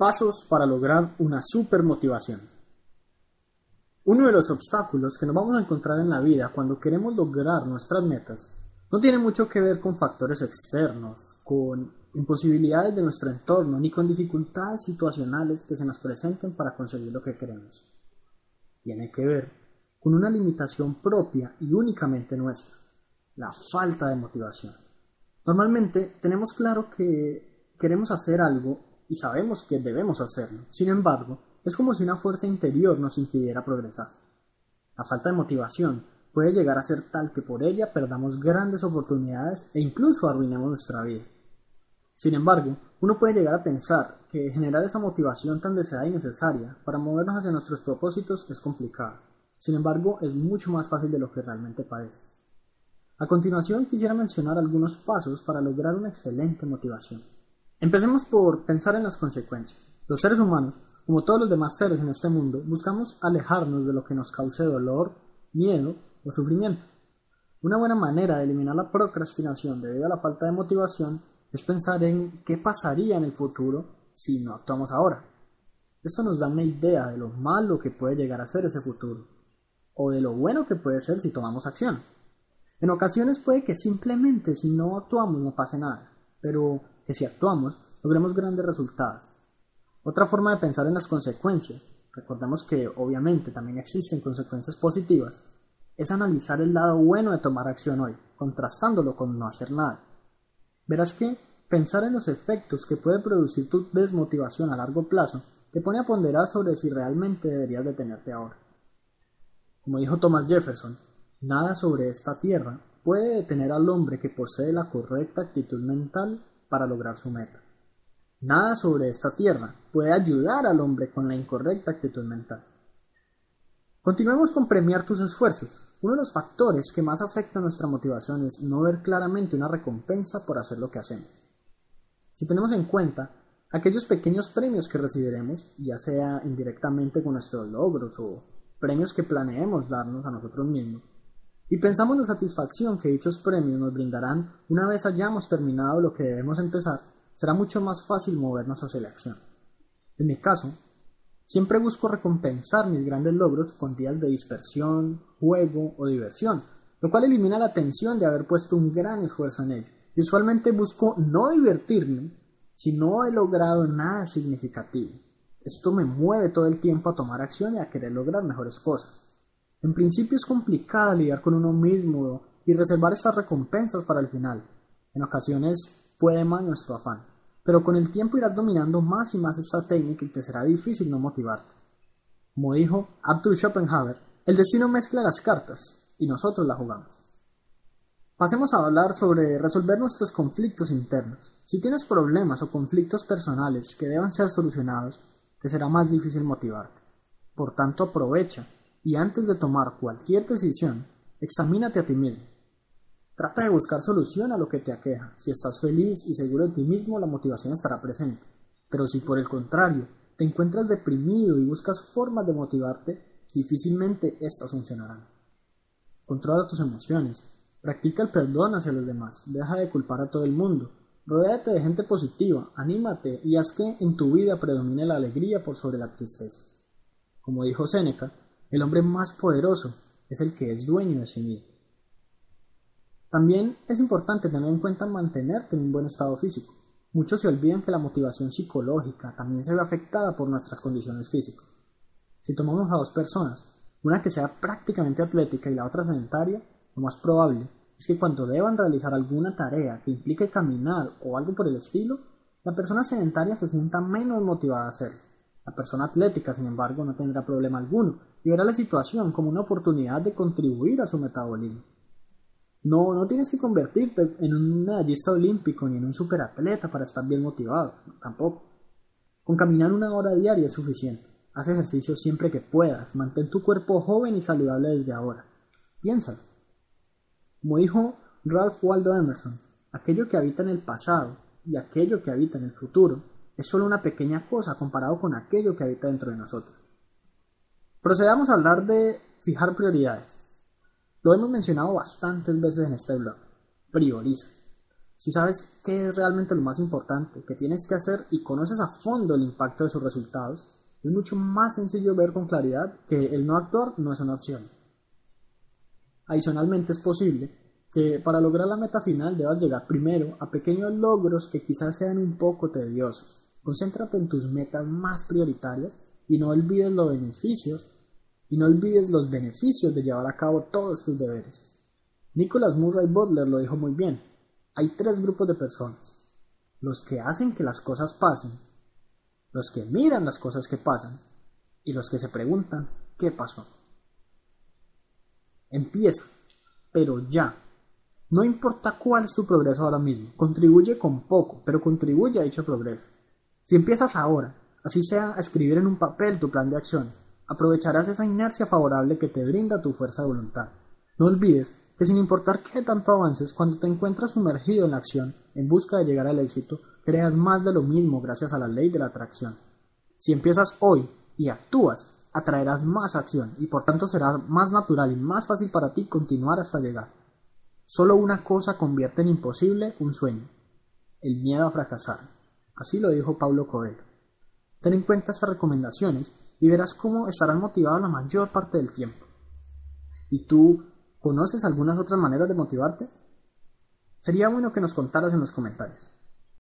Pasos para lograr una supermotivación. Uno de los obstáculos que nos vamos a encontrar en la vida cuando queremos lograr nuestras metas no tiene mucho que ver con factores externos, con imposibilidades de nuestro entorno, ni con dificultades situacionales que se nos presenten para conseguir lo que queremos. Tiene que ver con una limitación propia y únicamente nuestra, la falta de motivación. Normalmente tenemos claro que queremos hacer algo y sabemos que debemos hacerlo. Sin embargo, es como si una fuerza interior nos impidiera progresar. La falta de motivación puede llegar a ser tal que por ella perdamos grandes oportunidades e incluso arruinemos nuestra vida. Sin embargo, uno puede llegar a pensar que generar esa motivación tan deseada y necesaria para movernos hacia nuestros propósitos es complicado. Sin embargo, es mucho más fácil de lo que realmente parece. A continuación quisiera mencionar algunos pasos para lograr una excelente motivación. Empecemos por pensar en las consecuencias. Los seres humanos, como todos los demás seres en este mundo, buscamos alejarnos de lo que nos cause dolor, miedo o sufrimiento. Una buena manera de eliminar la procrastinación debido a la falta de motivación es pensar en qué pasaría en el futuro si no actuamos ahora. Esto nos da una idea de lo malo que puede llegar a ser ese futuro, o de lo bueno que puede ser si tomamos acción. En ocasiones puede que simplemente si no actuamos no pase nada, pero que si actuamos logremos grandes resultados. Otra forma de pensar en las consecuencias, recordemos que obviamente también existen consecuencias positivas, es analizar el lado bueno de tomar acción hoy, contrastándolo con no hacer nada. Verás que pensar en los efectos que puede producir tu desmotivación a largo plazo te pone a ponderar sobre si realmente deberías detenerte ahora. Como dijo Thomas Jefferson, nada sobre esta tierra puede detener al hombre que posee la correcta actitud mental para lograr su meta. Nada sobre esta tierra puede ayudar al hombre con la incorrecta actitud mental. Continuemos con premiar tus esfuerzos. Uno de los factores que más afecta nuestra motivación es no ver claramente una recompensa por hacer lo que hacemos. Si tenemos en cuenta aquellos pequeños premios que recibiremos, ya sea indirectamente con nuestros logros o premios que planeemos darnos a nosotros mismos, y pensamos en la satisfacción que dichos premios nos brindarán una vez hayamos terminado lo que debemos empezar, será mucho más fácil movernos hacia la acción. En mi caso, siempre busco recompensar mis grandes logros con días de dispersión, juego o diversión, lo cual elimina la tensión de haber puesto un gran esfuerzo en ello. Y usualmente busco no divertirme si no he logrado nada significativo. Esto me mueve todo el tiempo a tomar acción y a querer lograr mejores cosas. En principio es complicado lidiar con uno mismo y reservar estas recompensas para el final. En ocasiones puede más nuestro afán pero con el tiempo irás dominando más y más esta técnica y te será difícil no motivarte. Como dijo Arthur Schopenhauer, el destino mezcla las cartas y nosotros las jugamos. Pasemos a hablar sobre resolver nuestros conflictos internos. Si tienes problemas o conflictos personales que deban ser solucionados, te será más difícil motivarte. Por tanto, aprovecha y antes de tomar cualquier decisión, examínate a ti mismo Trata de buscar solución a lo que te aqueja. Si estás feliz y seguro de ti mismo, la motivación estará presente. Pero si por el contrario te encuentras deprimido y buscas formas de motivarte, difícilmente éstas funcionarán. Controla tus emociones. Practica el perdón hacia los demás. Deja de culpar a todo el mundo. Rodéate de gente positiva. Anímate y haz que en tu vida predomine la alegría por sobre la tristeza. Como dijo Séneca, el hombre más poderoso es el que es dueño de sí mismo. También es importante tener en cuenta mantenerte en un buen estado físico. Muchos se olvidan que la motivación psicológica también se ve afectada por nuestras condiciones físicas. Si tomamos a dos personas, una que sea prácticamente atlética y la otra sedentaria, lo más probable es que cuando deban realizar alguna tarea que implique caminar o algo por el estilo, la persona sedentaria se sienta menos motivada a hacerlo. La persona atlética, sin embargo, no tendrá problema alguno y verá la situación como una oportunidad de contribuir a su metabolismo. No, no tienes que convertirte en un medallista olímpico ni en un superatleta para estar bien motivado, tampoco. Con caminar una hora diaria es suficiente. Haz ejercicio siempre que puedas. Mantén tu cuerpo joven y saludable desde ahora. Piénsalo. Como dijo Ralph Waldo Emerson, aquello que habita en el pasado y aquello que habita en el futuro es solo una pequeña cosa comparado con aquello que habita dentro de nosotros. Procedamos a hablar de fijar prioridades. Lo hemos mencionado bastantes veces en este blog. Prioriza. si sabes qué es realmente lo más importante que tienes que hacer y conoces a fondo el impacto de sus resultados, es mucho más sencillo ver con claridad que el no actuar no es una opción. Adicionalmente es posible que para lograr la meta final debas llegar primero a pequeños logros que quizás sean un poco tediosos. Concéntrate en tus metas más prioritarias y no olvides los beneficios y no olvides los beneficios de llevar a cabo todos tus deberes. Nicholas Murray Butler lo dijo muy bien. Hay tres grupos de personas. Los que hacen que las cosas pasen, los que miran las cosas que pasan y los que se preguntan qué pasó. Empieza, pero ya. No importa cuál es tu progreso ahora mismo, contribuye con poco, pero contribuye a dicho progreso. Si empiezas ahora, así sea a escribir en un papel tu plan de acción, aprovecharás esa inercia favorable que te brinda tu fuerza de voluntad. No olvides que sin importar qué tanto avances, cuando te encuentras sumergido en la acción, en busca de llegar al éxito, creas más de lo mismo gracias a la ley de la atracción. Si empiezas hoy y actúas, atraerás más acción y por tanto será más natural y más fácil para ti continuar hasta llegar. Solo una cosa convierte en imposible un sueño, el miedo a fracasar. Así lo dijo Pablo Coelho. Ten en cuenta estas recomendaciones y verás cómo estarás motivado la mayor parte del tiempo. ¿Y tú ¿Conoces algunas otras maneras de motivarte? Sería bueno que nos contaras en los comentarios.